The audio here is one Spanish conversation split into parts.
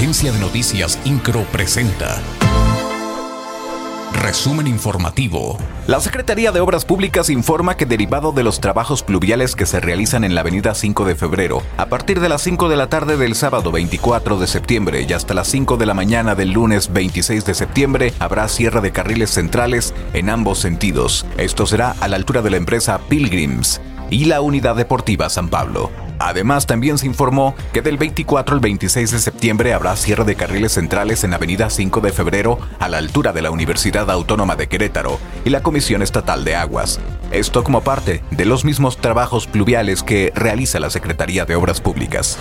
Agencia de Noticias Incro presenta. Resumen informativo. La Secretaría de Obras Públicas informa que derivado de los trabajos pluviales que se realizan en la avenida 5 de febrero, a partir de las 5 de la tarde del sábado 24 de septiembre y hasta las 5 de la mañana del lunes 26 de septiembre, habrá cierre de carriles centrales en ambos sentidos. Esto será a la altura de la empresa Pilgrims y la Unidad Deportiva San Pablo. Además, también se informó que del 24 al 26 de septiembre habrá cierre de carriles centrales en Avenida 5 de Febrero a la altura de la Universidad Autónoma de Querétaro y la Comisión Estatal de Aguas. Esto como parte de los mismos trabajos pluviales que realiza la Secretaría de Obras Públicas.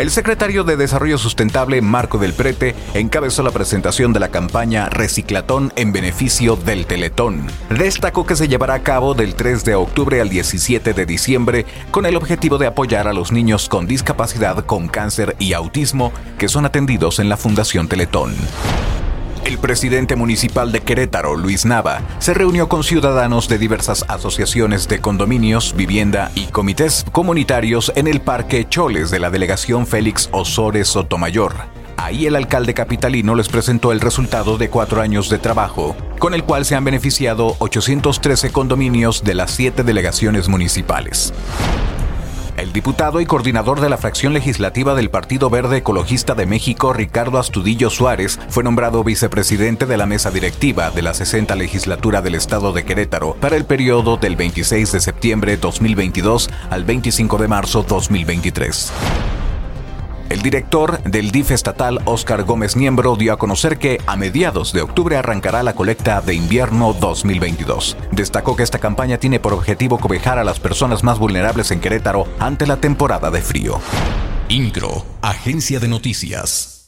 El secretario de Desarrollo Sustentable, Marco del Prete, encabezó la presentación de la campaña Reciclatón en beneficio del Teletón. Destacó que se llevará a cabo del 3 de octubre al 17 de diciembre con el objetivo de apoyar a los niños con discapacidad con cáncer y autismo que son atendidos en la Fundación Teletón. El presidente municipal de Querétaro, Luis Nava, se reunió con ciudadanos de diversas asociaciones de condominios, vivienda y comités comunitarios en el Parque Choles de la delegación Félix Osores Sotomayor. Ahí el alcalde capitalino les presentó el resultado de cuatro años de trabajo, con el cual se han beneficiado 813 condominios de las siete delegaciones municipales. El diputado y coordinador de la fracción legislativa del Partido Verde Ecologista de México, Ricardo Astudillo Suárez, fue nombrado vicepresidente de la mesa directiva de la 60 legislatura del Estado de Querétaro para el periodo del 26 de septiembre 2022 al 25 de marzo 2023. El director del DIF estatal, Óscar Gómez Niembro, dio a conocer que a mediados de octubre arrancará la colecta de invierno 2022. Destacó que esta campaña tiene por objetivo cobijar a las personas más vulnerables en Querétaro ante la temporada de frío. INCRO, Agencia de Noticias.